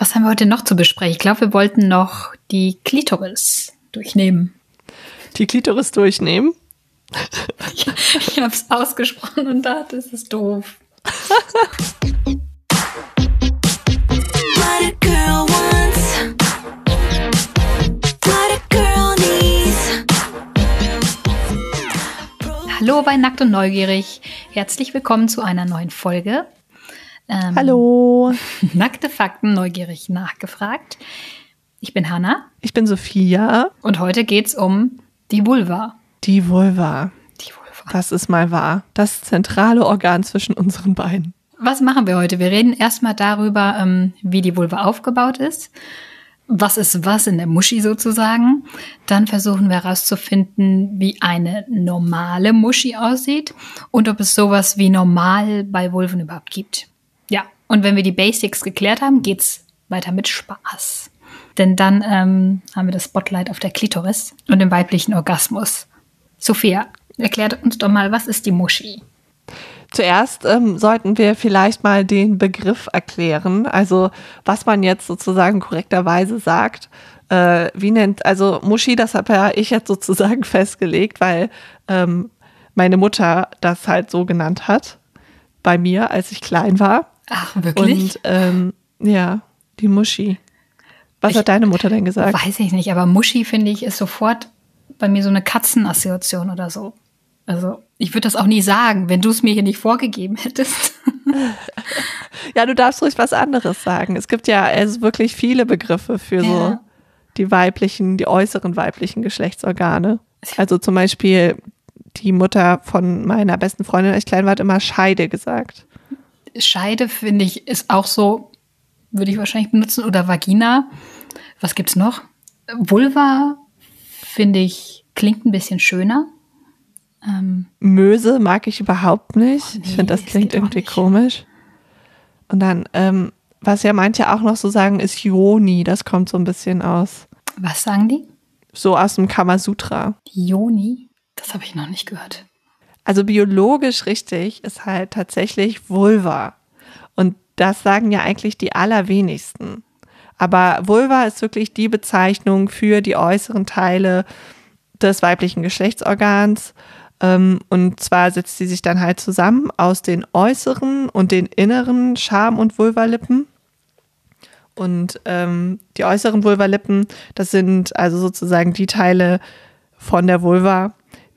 Was haben wir heute noch zu besprechen? Ich glaube, wir wollten noch die Klitoris durchnehmen. Die Klitoris durchnehmen? ich ich habe es ausgesprochen und dachte, es ist doof. Hallo bei Nackt und Neugierig. Herzlich willkommen zu einer neuen Folge. Ähm, Hallo, Nackte Fakten neugierig nachgefragt. Ich bin Hanna ich bin Sophia. und heute geht's um die Vulva. Die Vulva. Die Vulva. Das ist mal wahr. Das zentrale Organ zwischen unseren Beinen. Was machen wir heute? Wir reden erstmal darüber, ähm, wie die Vulva aufgebaut ist. Was ist was in der Muschi sozusagen? Dann versuchen wir herauszufinden, wie eine normale Muschi aussieht und ob es sowas wie normal bei Vulven überhaupt gibt. Ja, und wenn wir die Basics geklärt haben, geht's weiter mit Spaß. Denn dann ähm, haben wir das Spotlight auf der Klitoris und dem weiblichen Orgasmus. Sophia, erklärt uns doch mal, was ist die Muschi? Zuerst ähm, sollten wir vielleicht mal den Begriff erklären, also was man jetzt sozusagen korrekterweise sagt. Äh, wie nennt, also Muschi, das habe ja ich jetzt sozusagen festgelegt, weil ähm, meine Mutter das halt so genannt hat bei mir, als ich klein war. Ach, wirklich? Und ähm, ja, die Muschi. Was Ich- hat deine Mutter denn gesagt? Weiß ich nicht, aber Muschi, finde ich, ist sofort bei mir so eine Katzenassoziation oder so. Also, ich würde das auch nie sagen, wenn du es mir hier nicht vorgegeben hättest. Ja, du darfst ruhig was anderes sagen. Es gibt ja also wirklich viele Begriffe für so Ja. die weiblichen, die äußeren weiblichen Geschlechtsorgane. Also zum Beispiel die Mutter von meiner besten Freundin, als ich klein war, hat immer Scheide gesagt. Scheide, finde ich, ist auch so, würde ich wahrscheinlich benutzen, oder Vagina. Was gibt's noch? Vulva, finde ich, klingt ein bisschen schöner. Ähm, Möse mag ich überhaupt nicht. nee, ich finde, das klingt irgendwie komisch. Und dann, ähm, was ja manche auch noch so sagen, ist Joni. Das kommt so ein bisschen aus, was sagen die? so aus dem Kamasutra. Joni? Das habe ich noch nicht gehört. Also biologisch richtig ist halt tatsächlich Vulva. Und das sagen ja eigentlich die allerwenigsten. Aber Vulva ist wirklich die Bezeichnung für die äußeren Teile des weiblichen Geschlechtsorgans. Ähm, Und zwar setzt sie sich dann halt zusammen aus den äußeren und den inneren Scham- und Vulvalippen. Und ähm, die äußeren Vulvalippen, das sind also sozusagen die Teile von der Vulva,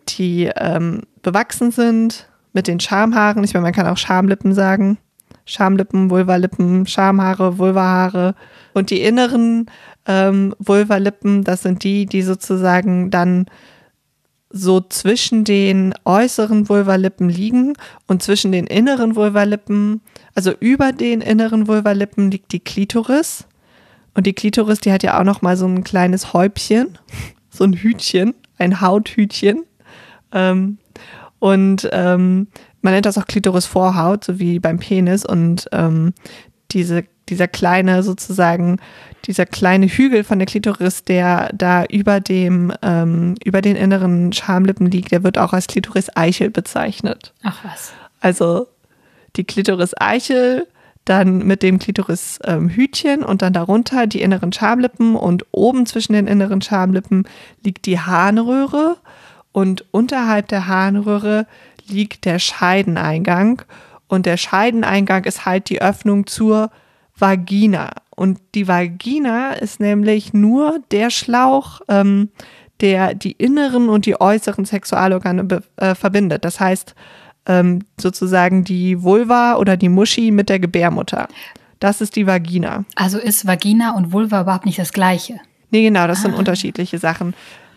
die ähm, bewachsen sind mit den Schamhaaren. Ich meine, man kann auch Schamlippen sagen. Schamlippen, Vulvalippen, Schamhaare, Vulvahaare. Und die inneren ähm, Vulvalippen, das sind die, die sozusagen dann so zwischen den äußeren Vulvalippen liegen und zwischen den inneren Vulvalippen, also über den inneren Vulvalippen liegt die Klitoris. Und die Klitoris, die hat ja auch noch mal so ein kleines Häubchen, so ein Hütchen, ein Hauthütchen. Ähm, und ähm, man nennt das auch Klitorisvorhaut, so wie beim Penis. Und ähm, diese, dieser kleine sozusagen, dieser kleine Hügel von der Klitoris, der da über dem, ähm, über den inneren Schamlippen liegt, der wird auch als Klitoris-Eichel bezeichnet. Ach was. Also die Klitoris-Eichel, dann mit dem Klitoris-Hütchen und dann darunter die inneren Schamlippen und oben zwischen den inneren Schamlippen liegt die Harnröhre und unterhalb der Harnröhre liegt der Scheideneingang und der Scheideneingang ist halt die Öffnung zur Vagina und die Vagina ist nämlich nur der Schlauch, ähm, der die inneren und die äußeren Sexualorgane äh, verbindet. Das heißt, ähm, sozusagen die Vulva oder die Muschi mit der Gebärmutter. Das ist die Vagina. Also ist Vagina und Vulva überhaupt nicht das Gleiche. Nee, genau, das sind unterschiedliche Sachen.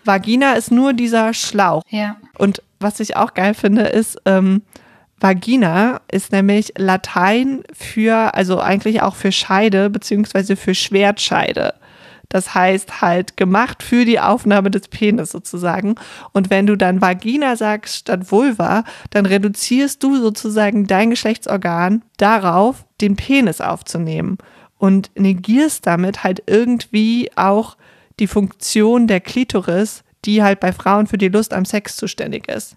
Vagina ist nur dieser Schlauch. Ja. Und was ich auch geil finde, ist, ähm, Vagina ist nämlich Latein für, also eigentlich auch für Scheide, beziehungsweise für Schwertscheide. Das heißt halt gemacht für die Aufnahme des Penis sozusagen. Und wenn du dann Vagina sagst statt Vulva, dann reduzierst du sozusagen dein Geschlechtsorgan darauf, den Penis aufzunehmen und negierst damit halt irgendwie auch die Funktion der Klitoris, die halt bei Frauen für die Lust am Sex zuständig ist.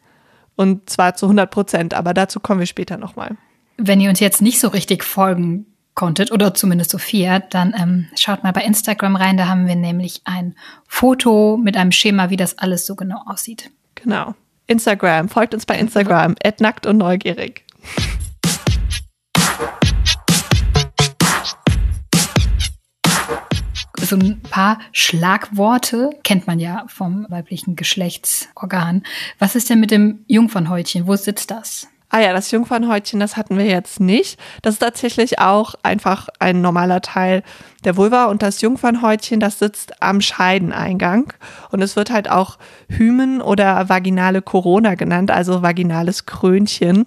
Und zwar zu 100 Prozent, aber dazu kommen wir später nochmal. Wenn ihr uns jetzt nicht so richtig folgen konntet, oder zumindest Sophia, dann ähm, schaut mal bei Instagram rein. Da haben wir nämlich ein Foto mit einem Schema, wie das alles so genau aussieht. Genau. Instagram, folgt uns bei Instagram, nackt und neugierig. So ein paar Schlagworte kennt man ja vom weiblichen Geschlechtsorgan. Was ist denn mit dem Jungfernhäutchen? Wo sitzt das? Ah ja, das Jungfernhäutchen, das hatten wir jetzt nicht. Das ist tatsächlich auch einfach ein normaler Teil der Vulva und das Jungfernhäutchen, das sitzt am Scheideneingang und es wird halt auch Hymen oder vaginale Corona genannt, also vaginales Krönchen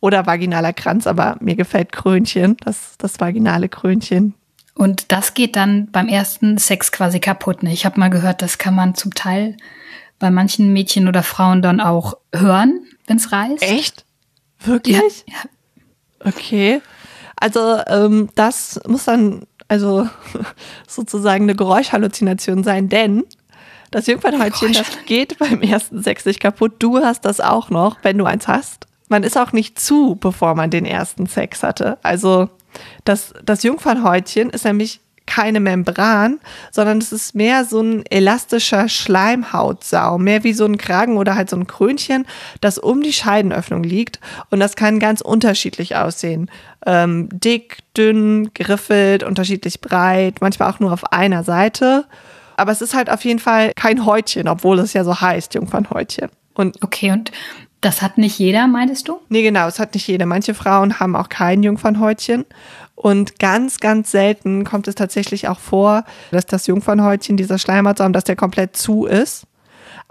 oder vaginaler Kranz, aber mir gefällt Krönchen, das, das vaginale Krönchen. Und das geht dann beim ersten Sex quasi kaputt. Ne? Ich habe mal gehört, das kann man zum Teil bei manchen Mädchen oder Frauen dann auch hören, wenn es reißt. Echt? Wirklich? Ja, ja. Okay. Also ähm, das muss dann also sozusagen eine Geräuschhalluzination sein, denn das Jungfernhäutchen, das geht beim ersten Sex nicht kaputt. Du hast das auch noch, wenn du eins hast. Man ist auch nicht zu, bevor man den ersten Sex hatte. Also das, das Jungfernhäutchen ist nämlich keine Membran, sondern es ist mehr so ein elastischer Schleimhautsaum, mehr wie so ein Kragen oder halt so ein Krönchen, das um die Scheidenöffnung liegt. Und das kann ganz unterschiedlich aussehen. Ähm, dick, dünn, geriffelt, unterschiedlich breit, manchmal auch nur auf einer Seite. Aber es ist halt auf jeden Fall kein Häutchen, obwohl es ja so heißt, Jungfernhäutchen. Und Okay, und das hat nicht jeder, meintest du? Nee, genau, es hat nicht jede. Manche Frauen haben auch kein Jungfernhäutchen. Und ganz, ganz selten kommt es tatsächlich auch vor, dass das Jungfernhäutchen, dieser Schleimhautsaum, dass der komplett zu ist.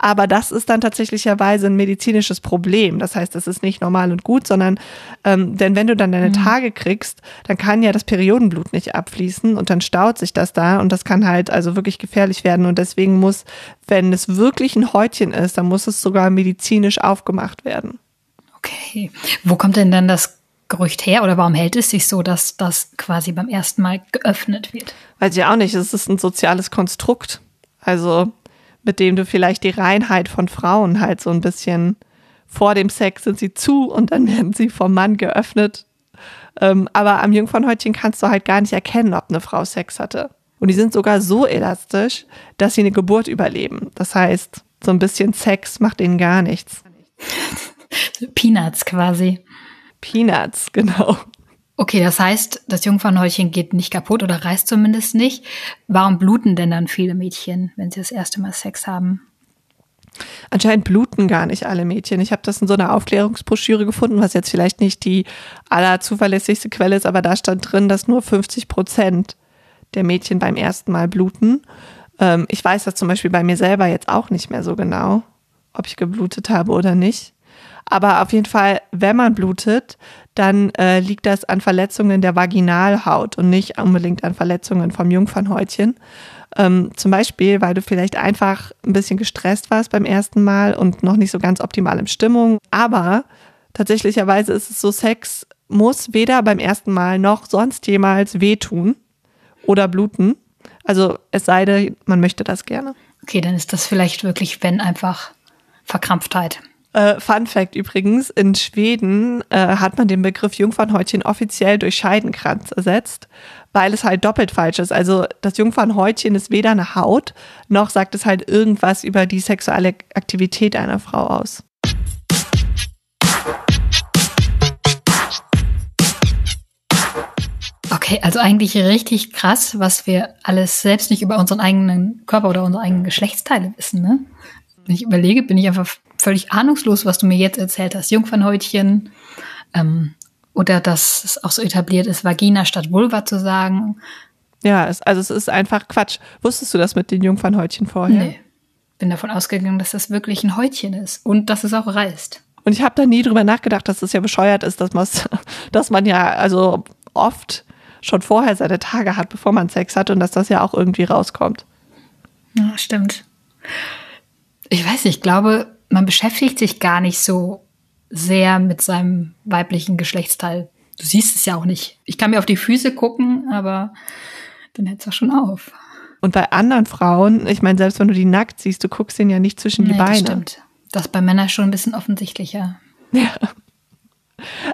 Aber das ist dann tatsächlicherweise ein medizinisches Problem. Das heißt, das ist nicht normal und gut, sondern ähm, denn wenn du dann deine Tage kriegst, dann kann ja das Periodenblut nicht abfließen und dann staut sich das da und das kann halt also wirklich gefährlich werden. Und deswegen muss, wenn es wirklich ein Häutchen ist, dann muss es sogar medizinisch aufgemacht werden. Okay. Wo kommt denn dann das Gerücht her oder warum hält es sich so, dass das quasi beim ersten Mal geöffnet wird? Weiß ich auch nicht, es ist ein soziales Konstrukt. Also mit dem du vielleicht die Reinheit von Frauen halt so ein bisschen vor dem Sex sind sie zu und dann werden sie vom Mann geöffnet. Ähm, aber am Jungfernhäutchen kannst du halt gar nicht erkennen, ob eine Frau Sex hatte. Und die sind sogar so elastisch, dass sie eine Geburt überleben. Das heißt, so ein bisschen Sex macht ihnen gar nichts. Peanuts quasi. Peanuts, genau. Okay, das heißt, das Jungfernhäutchen geht nicht kaputt oder reißt zumindest nicht. Warum bluten denn dann viele Mädchen, wenn sie das erste Mal Sex haben? Anscheinend bluten gar nicht alle Mädchen. Ich habe das in so einer Aufklärungsbroschüre gefunden, was jetzt vielleicht nicht die allerzuverlässigste Quelle ist, aber da stand drin, dass nur 50 Prozent der Mädchen beim ersten Mal bluten. Ähm, ich weiß das zum Beispiel bei mir selber jetzt auch nicht mehr so genau, ob ich geblutet habe oder nicht. Aber auf jeden Fall, wenn man blutet, dann äh, liegt das an Verletzungen der Vaginalhaut und nicht unbedingt an Verletzungen vom Jungfernhäutchen. Ähm, zum Beispiel, weil du vielleicht einfach ein bisschen gestresst warst beim ersten Mal und noch nicht so ganz optimal in Stimmung. Aber tatsächlicherweise ist es so, Sex muss weder beim ersten Mal noch sonst jemals wehtun oder bluten. Also es sei denn, man möchte das gerne. Okay, dann ist das vielleicht wirklich, wenn einfach Verkrampftheit. Äh, Fun Fact übrigens, in Schweden äh, hat man den Begriff Jungfernhäutchen offiziell durch Scheidenkranz ersetzt, weil es halt doppelt falsch ist. Also das Jungfernhäutchen ist weder eine Haut, noch sagt es halt irgendwas über die sexuelle Aktivität einer Frau aus. Okay, also eigentlich richtig krass, was wir alles selbst nicht über unseren eigenen Körper oder unsere eigenen Geschlechtsteile wissen. Ne? Wenn ich überlege, bin ich einfach völlig ahnungslos, was du mir jetzt erzählt hast. Jungfernhäutchen ähm, oder dass es auch so etabliert ist, Vagina statt Vulva zu sagen. Ja, es, also es ist einfach Quatsch. Wusstest du das mit den Jungfernhäutchen vorher? Nee. Bin davon ausgegangen, dass das wirklich ein Häutchen ist und dass es auch reißt. Und ich habe da nie drüber nachgedacht, dass das ja bescheuert ist, dass, man's- dass man ja also oft schon vorher seine Tage hat, bevor man Sex hat und dass das ja auch irgendwie rauskommt. Ja, stimmt. Ich weiß nicht, ich glaube, man beschäftigt sich gar nicht so sehr mit seinem weiblichen Geschlechtsteil. Du siehst es ja auch nicht. Ich kann mir auf die Füße gucken, aber dann hört es auch schon auf. Und bei anderen Frauen, ich meine, selbst wenn du die nackt siehst, du guckst ihnen ja nicht zwischen die Nee, Beine. Das stimmt. Das ist bei Männern schon ein bisschen offensichtlicher. Ja.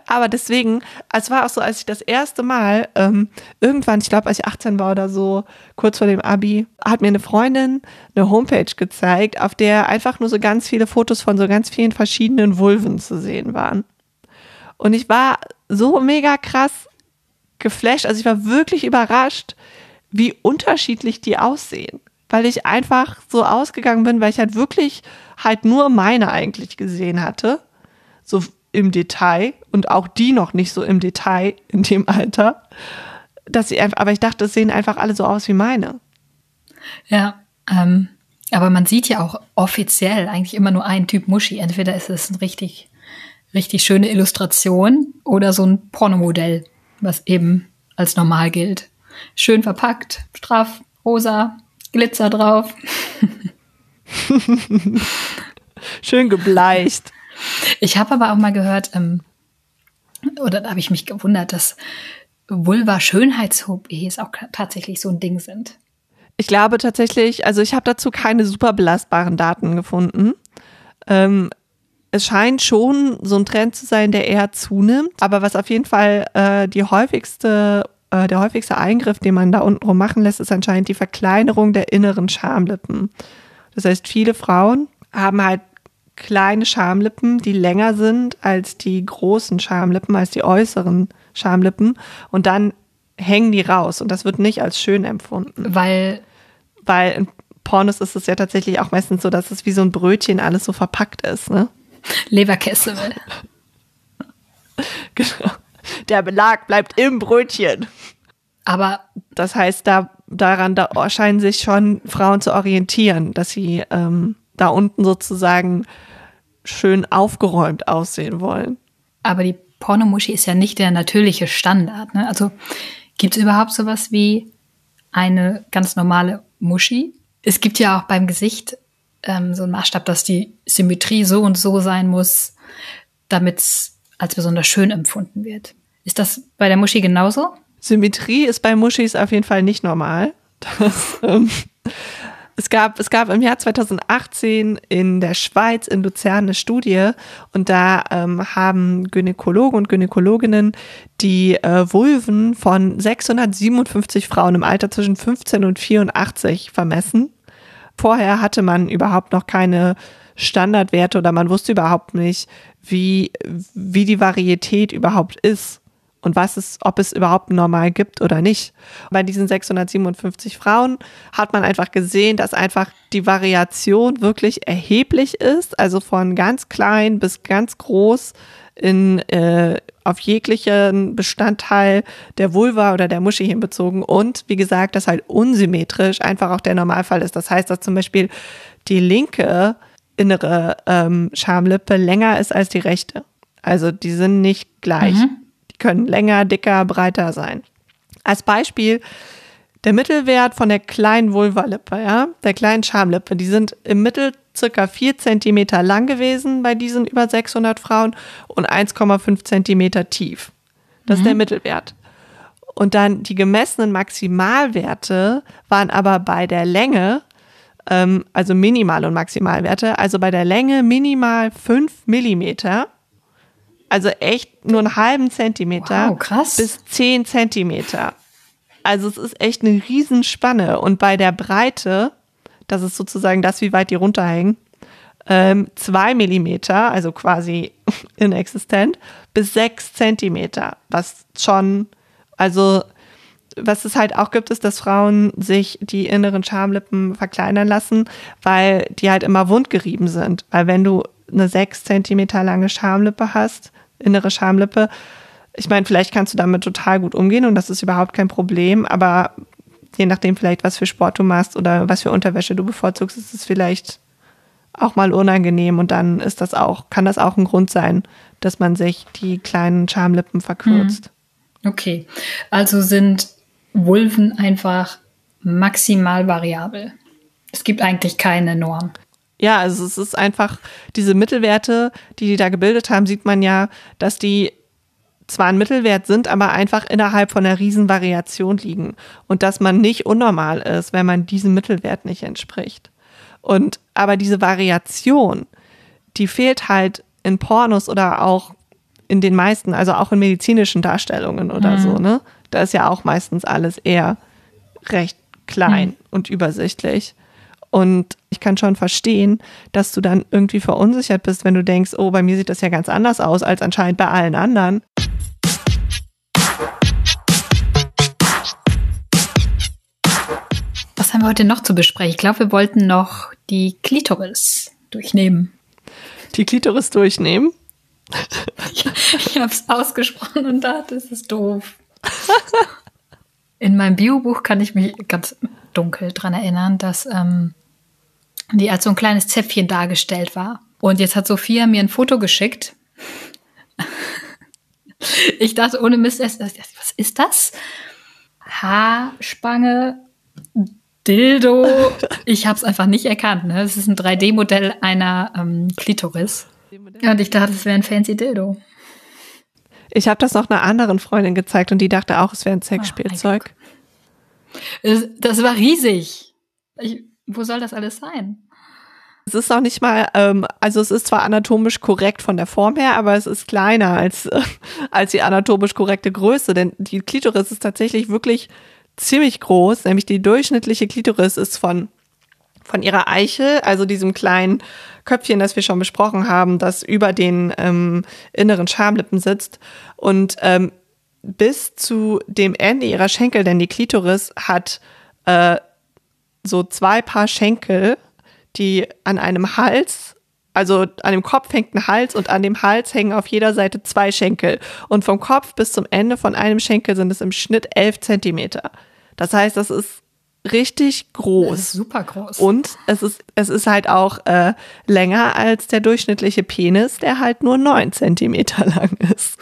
Aber deswegen, es war auch so, als ich das erste Mal, ähm, irgendwann, ich glaube, als ich 18 war oder so, kurz vor dem Abi, hat mir eine Freundin eine Homepage gezeigt, auf der einfach nur so ganz viele Fotos von so ganz vielen verschiedenen Vulven zu sehen waren. Und ich war so mega krass geflasht, also ich war wirklich überrascht, wie unterschiedlich die aussehen. Weil ich einfach so ausgegangen bin, weil ich halt wirklich halt nur meine eigentlich gesehen hatte. So im Detail und auch die noch nicht so im Detail in dem Alter. Dass sie einfach, aber ich dachte, es sehen einfach alle so aus wie meine. Ja, ähm, aber man sieht ja auch offiziell eigentlich immer nur einen Typ Muschi. Entweder ist es eine richtig, richtig schöne Illustration oder so ein Pornomodell, was eben als normal gilt. Schön verpackt, straff, rosa, Glitzer drauf. Schön gebleicht. Ich habe aber auch mal gehört, ähm, oder da habe ich mich gewundert, dass Vulva-Schönheits-OPs auch tatsächlich so ein Ding sind. Ich glaube tatsächlich, also ich habe dazu keine super belastbaren Daten gefunden. Ähm, es scheint schon so ein Trend zu sein, der eher zunimmt. Aber was auf jeden Fall äh, die häufigste, äh, der häufigste Eingriff, den man da unten rum machen lässt, ist anscheinend die Verkleinerung der inneren Schamlippen. Das heißt, viele Frauen haben halt kleine Schamlippen, die länger sind als die großen Schamlippen, als die äußeren Schamlippen. Und dann hängen die raus. Und das wird nicht als schön empfunden. Weil, Weil in Pornos ist es ja tatsächlich auch meistens so, dass es wie so ein Brötchen alles so verpackt ist. Ne? Leberkäse. Genau. Der Belag bleibt im Brötchen. Aber Das heißt, da, daran da scheinen sich schon Frauen zu orientieren, dass sie ähm, da unten sozusagen schön aufgeräumt aussehen wollen. Aber die Pornomuschi ist ja nicht der natürliche Standard. Ne? Also gibt es überhaupt sowas wie eine ganz normale Muschi? Es gibt ja auch beim Gesicht ähm, so einen Maßstab, dass die Symmetrie so und so sein muss, damit es als besonders schön empfunden wird. Ist das bei der Muschi genauso? Symmetrie ist bei Muschis auf jeden Fall nicht normal. Das, ähm, es, gab, es gab im Jahr 2018 in der Schweiz in Luzern eine Studie und da ähm, haben Gynäkologen und Gynäkologinnen die äh, Vulven von 657 Frauen im Alter zwischen 15 und 84 vermessen. Vorher hatte man überhaupt noch keine Standardwerte oder man wusste überhaupt nicht, wie, wie die Varietät überhaupt ist und was es, ob es überhaupt normal gibt oder nicht. Bei diesen 657 Frauen hat man einfach gesehen, dass einfach die Variation wirklich erheblich ist, also von ganz klein bis ganz groß in äh, auf jeglichen Bestandteil der Vulva oder der Muschi hinbezogen und wie gesagt, dass halt unsymmetrisch einfach auch der Normalfall ist. Das heißt, dass zum Beispiel die linke innere ähm, Schamlippe länger ist als die rechte. Also die sind nicht gleich. Die können länger, dicker, breiter sein. Als Beispiel der Mittelwert von der kleinen Vulvalippe, ja, der kleinen Schamlippe, die sind im Mittel circa 4 Zentimeter lang gewesen bei diesen über 600 Frauen und 1,5 Zentimeter tief. Das ist der Mittelwert. Und dann die gemessenen Maximalwerte waren aber bei der Länge, ähm, also Minimal- und Maximalwerte, also bei der Länge minimal 5 Millimeter, also echt nur einen halben Zentimeter Wow, krass. bis 10 Zentimeter. Also es ist echt eine Riesenspanne. Und bei der Breite, das ist sozusagen das, wie weit die runterhängen, ähm, zwei Millimeter, also quasi inexistent, bis sechs Zentimeter, was schon, also was es halt auch gibt, ist, dass Frauen sich die inneren Schamlippen verkleinern lassen, weil die halt immer wundgerieben sind. Weil wenn du eine sechs Zentimeter lange Schamlippe hast, innere Schamlippe, ich meine, vielleicht kannst du damit total gut umgehen und das ist überhaupt kein Problem, aber je nachdem vielleicht, was für Sport du machst oder was für Unterwäsche du bevorzugst, ist es vielleicht auch mal unangenehm und dann ist das auch, kann das auch ein Grund sein, dass man sich die kleinen Schamlippen verkürzt. Okay. Also sind Vulven einfach maximal variabel. Es gibt eigentlich keine Norm. Ja, also es ist einfach, diese Mittelwerte, die die da gebildet haben, sieht man ja, dass die zwar ein Mittelwert sind, aber einfach innerhalb von einer riesen Variation liegen. Und dass man nicht unnormal ist, wenn man diesem Mittelwert nicht entspricht. Und aber diese Variation, die fehlt halt in Pornos oder auch in den meisten, also auch in medizinischen Darstellungen oder so, ne? Da ist ja auch meistens alles eher recht klein und übersichtlich. Und ich kann schon verstehen, dass du dann irgendwie verunsichert bist, wenn du denkst, oh, bei mir sieht das ja ganz anders aus als anscheinend bei allen anderen. Was haben wir heute noch zu besprechen? Ich glaube, wir wollten noch die Klitoris durchnehmen. Die Klitoris durchnehmen. Ich habe es ausgesprochen und dachte, es ist doof. In meinem Biobuch kann ich mich ganz dunkel dran erinnern, dass ähm, die als so ein kleines Zäpfchen dargestellt war. Und jetzt hat Sophia mir ein Foto geschickt. Ich dachte, ohne Mist, was ist das? Haarspange, Dildo. Ich habe es einfach nicht erkannt. Ne? Es ist ein 3D-Modell einer ähm, Klitoris. Und ich dachte, es wäre ein fancy Dildo. Ich habe das noch einer anderen Freundin gezeigt und die dachte auch, es wäre ein Sexspielzeug. Es- Das war riesig. Ich, wo soll das alles sein? Es ist auch nicht mal, ähm, also es ist zwar anatomisch korrekt von der Form her, aber es ist kleiner als, äh, als die anatomisch korrekte Größe, denn die Klitoris ist tatsächlich wirklich ziemlich groß, nämlich die durchschnittliche Klitoris ist von, von ihrer Eichel, also diesem kleinen Köpfchen, das wir schon besprochen haben, das über den ähm, inneren Schamlippen sitzt und ähm, bis zu dem Ende ihrer Schenkel, denn die Klitoris hat äh, so zwei Paar Schenkel, die an einem Hals, also an dem Kopf hängt ein Hals und an dem Hals hängen auf jeder Seite zwei Schenkel. Und vom Kopf bis zum Ende von einem Schenkel sind es im Schnitt elf Zentimeter. Das heißt, das ist richtig Das groß. super groß. Und es ist, es ist halt auch äh, länger als der durchschnittliche Penis, der halt nur neun Zentimeter lang ist.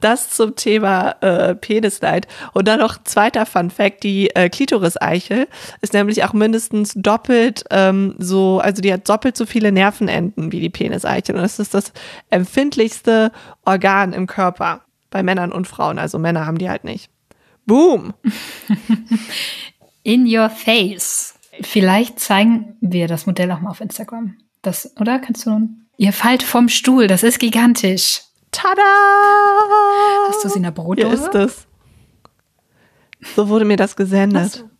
Das zum Thema äh, Penisleid. Und dann noch zweiter Fun Fact, die äh, Klitoris-Eichel ist nämlich auch mindestens doppelt ähm, so, also die hat doppelt so viele Nervenenden wie die Peniseichel. Und es ist das empfindlichste Organ im Körper bei Männern und Frauen. Also Männer haben die halt nicht. Boom! In your face. Vielleicht zeigen wir das Modell auch mal auf Instagram. Das, oder? Kannst du. Ihr fallt vom Stuhl, das ist gigantisch. Tada! Hast du sie in der Hier Brotdose? ist es. So wurde mir das gesendet. so.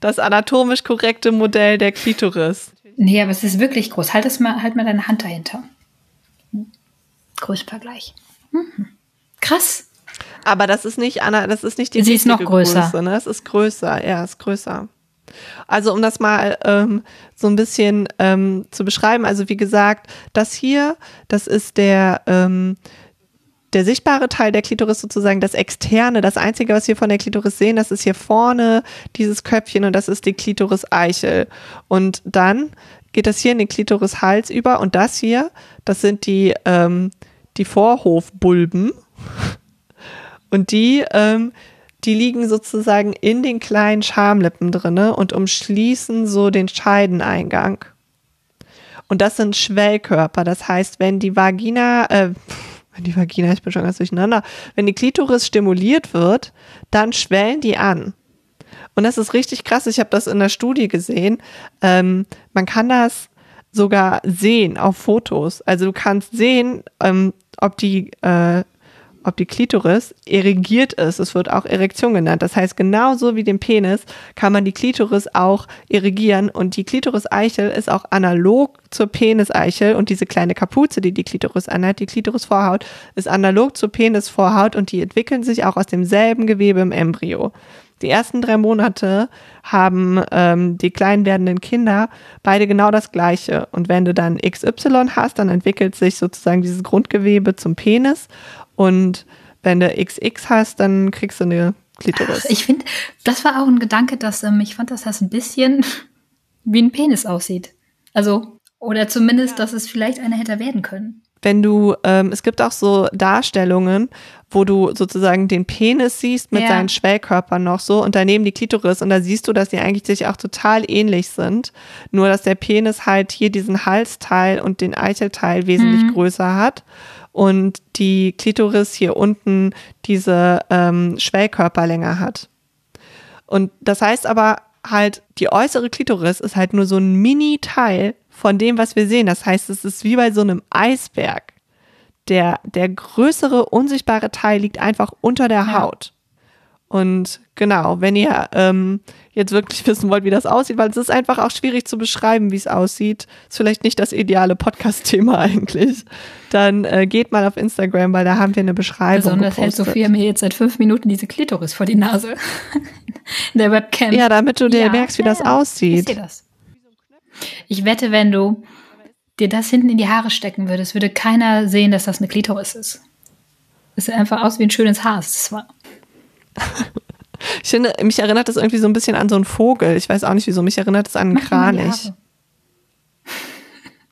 Das anatomisch korrekte Modell der Klitoris. Nee, aber es ist wirklich groß. Halt es mal, halt mal deine Hand dahinter. Größenvergleich. Mhm. Krass. Aber das ist nicht Anna, das ist nicht die Sie ist noch größer. Größe, ne? Es ist größer, ja, ist größer. Also um das mal ähm, so ein bisschen ähm, zu beschreiben, also wie gesagt, das hier, das ist der ähm, der sichtbare Teil der Klitoris sozusagen das externe, das einzige, was wir von der Klitoris sehen, das ist hier vorne dieses Köpfchen und das ist die Klitoris-Eichel. Und dann geht das hier in den Klitoris-Hals über und das hier, das sind die, ähm, die Vorhofbulben. Und die, ähm, die liegen sozusagen in den kleinen Schamlippen drinne und umschließen so den Scheideneingang. Und das sind Schwellkörper. Das heißt, wenn die Vagina, äh, wenn die Vagina, ich bin schon ganz durcheinander, wenn die Klitoris stimuliert wird, dann schwellen die an. Und das ist richtig krass. Ich habe das in der Studie gesehen. Ähm, man kann das sogar sehen auf Fotos. Also du kannst sehen, ähm, ob die äh, ob die Klitoris erigiert ist. Es wird auch Erektion genannt. Das heißt, genauso wie dem Penis kann man die Klitoris auch erigieren und die Klitoris-Eichel ist auch analog zur Peniseichel und diese kleine Kapuze, die die Klitoris anhat, die Klitorisvorhaut, ist analog zur Penisvorhaut und die entwickeln sich auch aus demselben Gewebe im Embryo. Die ersten drei Monate haben ähm, die klein werdenden Kinder beide genau das Gleiche. Und wenn du dann XY hast, dann entwickelt sich sozusagen dieses Grundgewebe zum Penis. Und wenn du XX hast, dann kriegst du eine Klitoris. Ich finde, das war auch ein Gedanke, dass ähm, ich fand, dass das ein bisschen wie ein Penis aussieht. Also, oder zumindest, dass es vielleicht einer hätte werden können. wenn du, ähm, es gibt auch so Darstellungen, wo du sozusagen den Penis siehst mit Ja. seinen Schwellkörpern noch so und daneben die Klitoris und da siehst du, dass die eigentlich sich auch total ähnlich sind. Nur, dass der Penis halt hier diesen Halsteil und den Eichelteil wesentlich größer hat und die Klitoris hier unten diese ähm, Schwellkörper länger hat. Und das heißt aber halt, die äußere Klitoris ist halt nur so ein Mini-Teil von dem, was wir sehen. Das heißt, es ist wie bei so einem Eisberg. der, der größere unsichtbare Teil liegt einfach unter der Ja. Haut. Und genau, wenn ihr ähm, jetzt wirklich wissen wollt, wie das aussieht, weil es ist einfach auch schwierig zu beschreiben, wie es aussieht, ist vielleicht nicht das ideale Podcast-Thema eigentlich, dann äh, geht mal auf Instagram, weil da haben wir eine Beschreibung Besonders hält gepostet. Sophia mir jetzt seit fünf Minuten diese Klitoris vor die Nase. In der Webcam. Ja, damit du dir Ja, merkst, wie ja, das. Ich aussieht. sehe das. Ich wette, wenn du dir das hinten in die Haare stecken würdest, würde keiner sehen, dass das eine Klitoris ist. Es sieht einfach aus wie ein schönes Haar. Das war Ich finde, mich erinnert das irgendwie so ein bisschen an so einen Vogel. Ich weiß auch nicht wieso. Mich erinnert es an einen Mach Kranich.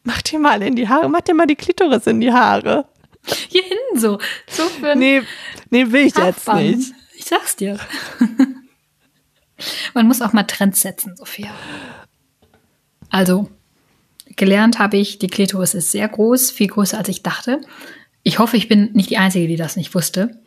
Mach dir mal in die Haare, mach dir mal die Klitoris in die Haare. Hier hinten so. So für Nee, nee, will ich jetzt Haarfang. nicht. Ich sag's dir. Man muss auch mal Trends setzen, Sophia. Also, gelernt habe ich, die Klitoris ist sehr groß, viel größer als ich dachte. Ich hoffe, ich bin nicht die Einzige, die das nicht wusste.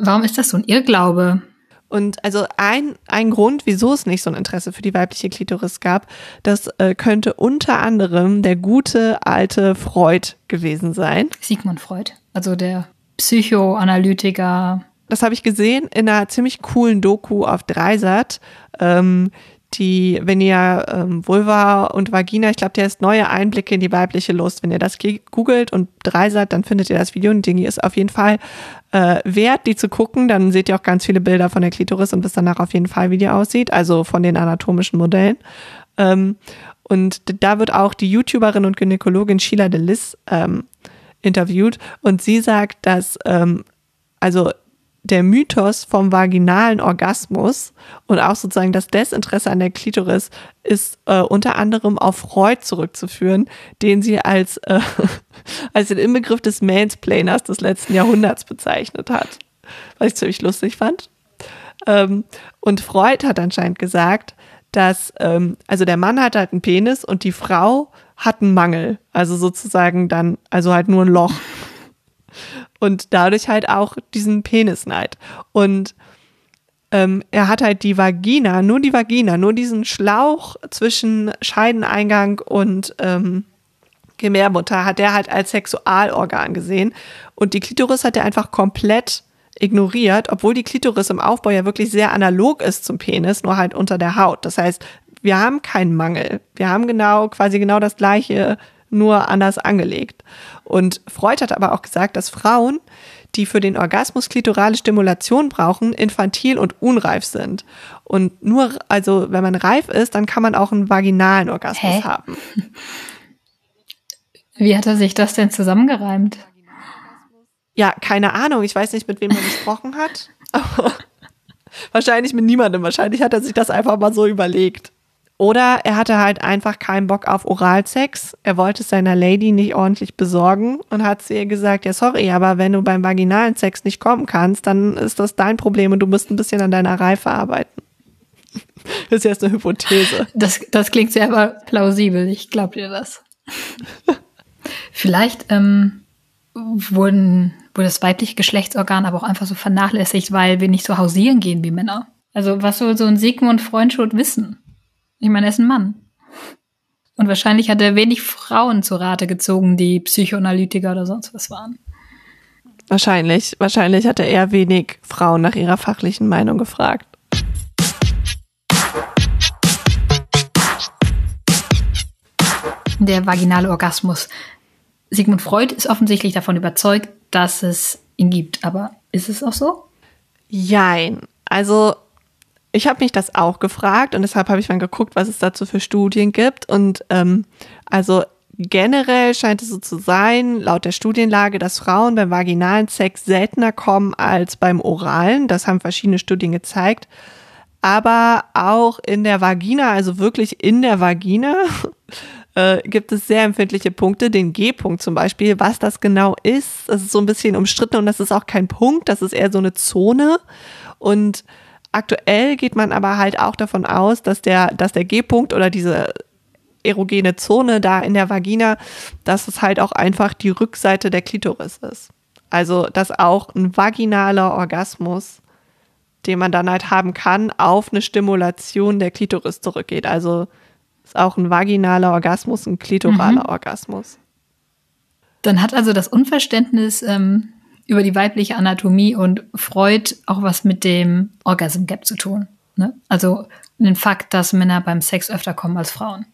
Warum ist das so ein Irrglaube? Und also ein, ein Grund, wieso es nicht so ein Interesse für die weibliche Klitoris gab, das äh, könnte unter anderem der gute alte Freud gewesen sein. Sigmund Freud, also der Psychoanalytiker. Das habe ich gesehen in einer ziemlich coolen Doku auf Dreisat. Ähm, die, wenn ihr ähm, Vulva und Vagina, ich glaube, der ist neue Einblicke in die weibliche Lust. Wenn ihr das ge- googelt und Dreisat, dann findet ihr das Video und Dingi ist auf jeden Fall äh, wert, die zu gucken. Dann seht ihr auch ganz viele Bilder von der Klitoris und wisst danach auf jeden Fall, wie die aussieht, also von den anatomischen Modellen. Ähm, und da wird auch die YouTuberin und Gynäkologin Sheila Delis ähm, interviewt und sie sagt, dass ähm, also der Mythos vom vaginalen Orgasmus und auch sozusagen das Desinteresse an der Klitoris ist äh, unter anderem auf Freud zurückzuführen, den sie als, äh, als den Inbegriff des Mansplainers des letzten Jahrhunderts bezeichnet hat. Was ich ziemlich lustig fand. Ähm, und Freud hat anscheinend gesagt, dass, ähm, also der Mann hat halt einen Penis und die Frau hat einen Mangel. Also sozusagen dann, also halt nur ein Loch. Und dadurch halt auch diesen Penisneid. Und ähm, er hat halt die Vagina, nur die Vagina, nur diesen Schlauch zwischen Scheideneingang und ähm, Gebärmutter hat er halt als Sexualorgan gesehen. Und die Klitoris hat er einfach komplett ignoriert, obwohl die Klitoris im Aufbau ja wirklich sehr analog ist zum Penis, nur halt unter der Haut. Das heißt, wir haben keinen Mangel. Wir haben genau, quasi genau das Gleiche, nur anders angelegt. Und Freud hat aber auch gesagt, dass Frauen, die für den Orgasmus klitorale Stimulation brauchen, infantil und unreif sind. Und nur, also wenn man reif ist, dann kann man auch einen vaginalen Orgasmus Hä? haben. Wie hat er sich das denn zusammengereimt? Ja, keine Ahnung. Ich weiß nicht, mit wem er gesprochen hat. Aber wahrscheinlich mit niemandem. Wahrscheinlich hat er sich das einfach mal so überlegt. Oder er hatte halt einfach keinen Bock auf Oralsex. Er wollte es seiner Lady nicht ordentlich besorgen und hat zu ihr gesagt, ja sorry, aber wenn du beim vaginalen Sex nicht kommen kannst, dann ist das dein Problem und du musst ein bisschen an deiner Reife arbeiten. Das ist jetzt eine Hypothese. Das, das klingt sehr plausibel. Ich glaube dir das. Vielleicht ähm, wurden, wurde das weibliche Geschlechtsorgan aber auch einfach so vernachlässigt, weil wir nicht so hausieren gehen wie Männer. Also was soll so ein Sigmund Freund schon wissen? Ich meine, er ist ein Mann. Und wahrscheinlich hat er wenig Frauen zu Rate gezogen, die Psychoanalytiker oder sonst was waren. Wahrscheinlich. Wahrscheinlich hat er eher wenig Frauen nach ihrer fachlichen Meinung gefragt. Der vaginale Orgasmus. Sigmund Freud ist offensichtlich davon überzeugt, dass es ihn gibt. Aber ist es auch so? Jein. Also, ich habe mich das auch gefragt und deshalb habe ich mal geguckt, was es dazu für Studien gibt. Und ähm, also generell scheint es so zu sein, laut der Studienlage, dass Frauen beim vaginalen Sex seltener kommen als beim oralen. Das haben verschiedene Studien gezeigt. Aber auch in der Vagina, also wirklich in der Vagina, äh, gibt es sehr empfindliche Punkte, den G-Punkt zum Beispiel. Was das genau ist, das ist so ein bisschen umstritten und das ist auch kein Punkt, das ist eher so eine Zone. Und aktuell geht man aber halt auch davon aus, dass der, dass der G-Punkt oder diese erogene Zone da in der Vagina, dass es halt auch einfach die Rückseite der Klitoris ist. Also, dass auch ein vaginaler Orgasmus den man dann halt haben kann, auf eine Stimulation der Klitoris zurückgeht. Also ist auch ein vaginaler Orgasmus, ein klitoraler Orgasmus. Dann hat also das Unverständnis ähm, über die weibliche Anatomie und Freud auch was mit dem Orgasm Gap zu tun. Ne? Also den Fakt, dass Männer beim Sex öfter kommen als Frauen.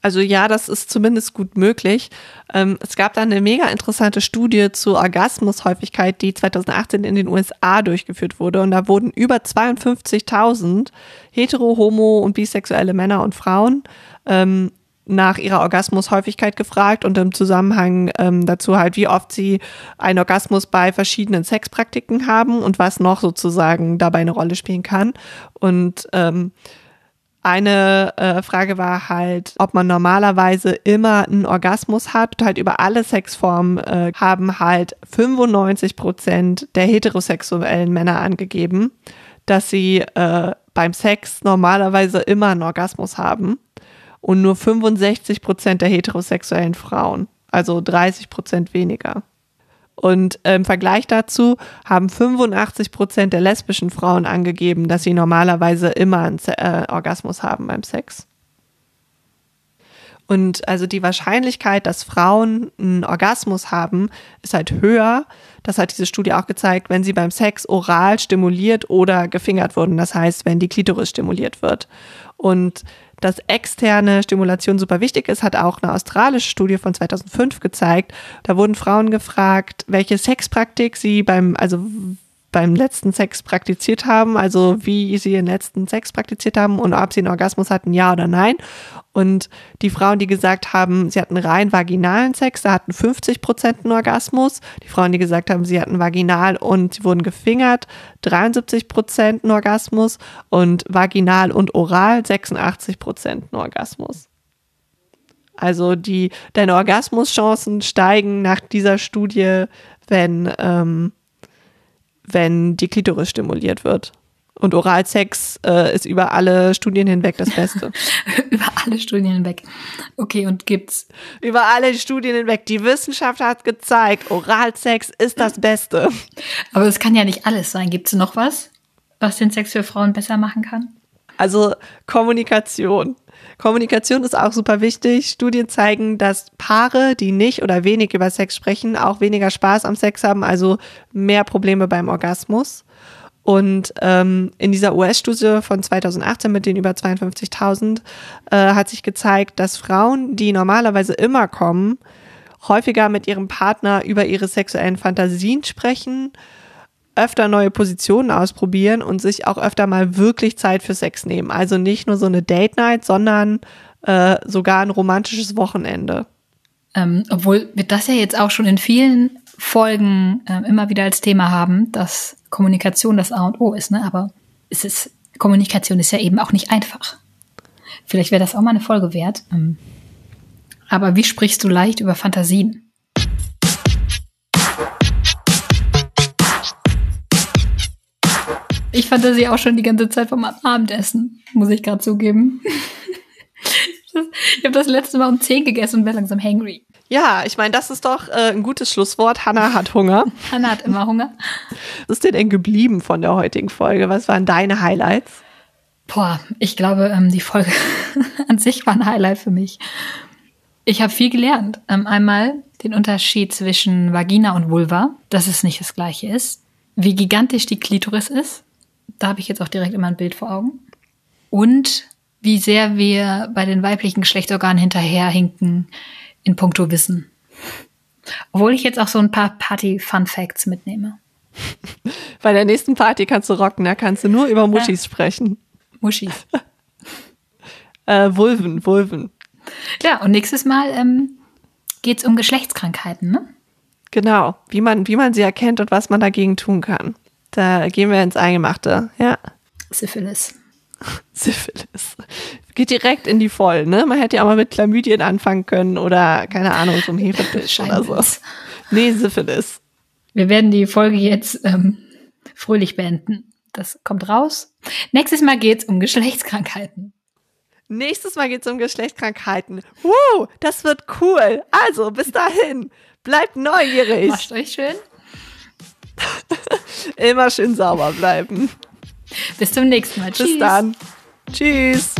Also ja, das ist zumindest gut möglich. Ähm, es gab da eine mega interessante Studie zur Orgasmushäufigkeit, die 2018 in den USA durchgeführt wurde. Und da wurden über 52.000 hetero, homo und bisexuelle Männer und Frauen ähm, nach ihrer Orgasmushäufigkeit gefragt und im Zusammenhang ähm, dazu halt, wie oft sie einen Orgasmus bei verschiedenen Sexpraktiken haben und was noch sozusagen dabei eine Rolle spielen kann. Und ähm, eine äh, Frage war halt, ob man normalerweise immer einen Orgasmus hat. Halt über alle Sexformen äh, haben halt 95 Prozent der heterosexuellen Männer angegeben, dass sie äh, beim Sex normalerweise immer einen Orgasmus haben. Und nur 65 Prozent der heterosexuellen Frauen, also 30 Prozent weniger. Und im Vergleich dazu haben 85 Prozent der lesbischen Frauen angegeben, dass sie normalerweise immer einen äh, Orgasmus haben beim Sex. Und also die Wahrscheinlichkeit, dass Frauen einen Orgasmus haben, ist halt höher. Das hat diese Studie auch gezeigt, wenn sie beim Sex oral stimuliert oder gefingert wurden. Das heißt, wenn die Klitoris stimuliert wird. Und dass externe Stimulation super wichtig ist, hat auch eine australische Studie von 2005 gezeigt. Da wurden Frauen gefragt, welche Sexpraktik sie beim, also beim letzten Sex praktiziert haben, also wie sie ihren letzten Sex praktiziert haben und ob sie einen Orgasmus hatten, ja oder nein. Und die Frauen, die gesagt haben, sie hatten rein vaginalen Sex, da hatten 50 Prozent einen Orgasmus. Die Frauen, die gesagt haben, sie hatten vaginal und sie wurden gefingert, 73 Prozent einen Orgasmus und vaginal und oral 86 Prozent einen Orgasmus. Also die, deine Orgasmuschancen steigen nach dieser Studie, wenn ähm, wenn die Klitoris stimuliert wird. Und Oralsex äh, ist über alle Studien hinweg das Beste. über alle Studien hinweg. Okay, und gibt's? Über alle Studien hinweg. Die Wissenschaft hat gezeigt, Oralsex ist das Beste. Aber es kann ja nicht alles sein. Gibt's noch was, was den Sex für Frauen besser machen kann? Also Kommunikation. Kommunikation ist auch super wichtig. Studien zeigen, dass Paare, die nicht oder wenig über Sex sprechen, auch weniger Spaß am Sex haben, also mehr Probleme beim Orgasmus. Und ähm, in dieser US-Studie von 2018 mit den über 52.000 äh, hat sich gezeigt, dass Frauen, die normalerweise immer kommen, häufiger mit ihrem Partner über ihre sexuellen Fantasien sprechen, öfter neue Positionen ausprobieren und sich auch öfter mal wirklich Zeit für Sex nehmen. Also nicht nur so eine Date Night, sondern äh, sogar ein romantisches Wochenende. Ähm, obwohl wir das ja jetzt auch schon in vielen Folgen äh, immer wieder als Thema haben, dass Kommunikation das A und O ist, ne? Aber es ist, Kommunikation ist ja eben auch nicht einfach. Vielleicht wäre das auch mal eine Folge wert. Ähm, aber wie sprichst du leicht über Fantasien? Ich fantasiere auch schon die ganze Zeit vom Abendessen, muss ich gerade zugeben. ich habe das letzte Mal um 10 gegessen und wäre langsam hangry. Ja, ich meine, das ist doch äh, ein gutes Schlusswort. Hanna hat Hunger. Hanna hat immer Hunger. Was ist dir denn geblieben von der heutigen Folge? Was waren deine Highlights? Boah, ich glaube, ähm, die Folge an sich war ein Highlight für mich. Ich habe viel gelernt. Ähm, einmal den Unterschied zwischen Vagina und Vulva, dass es nicht das gleiche ist. Wie gigantisch die Klitoris ist. Da habe ich jetzt auch direkt immer ein Bild vor Augen. Und wie sehr wir bei den weiblichen Geschlechtsorganen hinterherhinken in puncto Wissen. Obwohl ich jetzt auch so ein paar Party-Fun-Facts mitnehme. Bei der nächsten Party kannst du rocken, da kannst du nur über Muschis ja. sprechen. Muschis. äh, Vulven, Vulven. Ja, und nächstes Mal ähm, geht es um Geschlechtskrankheiten, ne? Genau, wie man, wie man sie erkennt und was man dagegen tun kann. Da gehen wir ins Eingemachte, ja. Syphilis. Syphilis. Geht direkt in die Vollen, ne? Man hätte ja auch mal mit Chlamydien anfangen können oder, keine Ahnung, so ein Hefebiss oder so. Nee, Syphilis. Wir werden die Folge jetzt ähm, fröhlich beenden. Das kommt raus. Nächstes Mal geht's um Geschlechtskrankheiten. Nächstes Mal geht's um Geschlechtskrankheiten. Wow, das wird cool. Also, bis dahin. Bleibt neugierig. Macht euch schön. Immer schön sauber bleiben. Bis zum nächsten Mal. Bis Tschüss. Dann. Tschüss.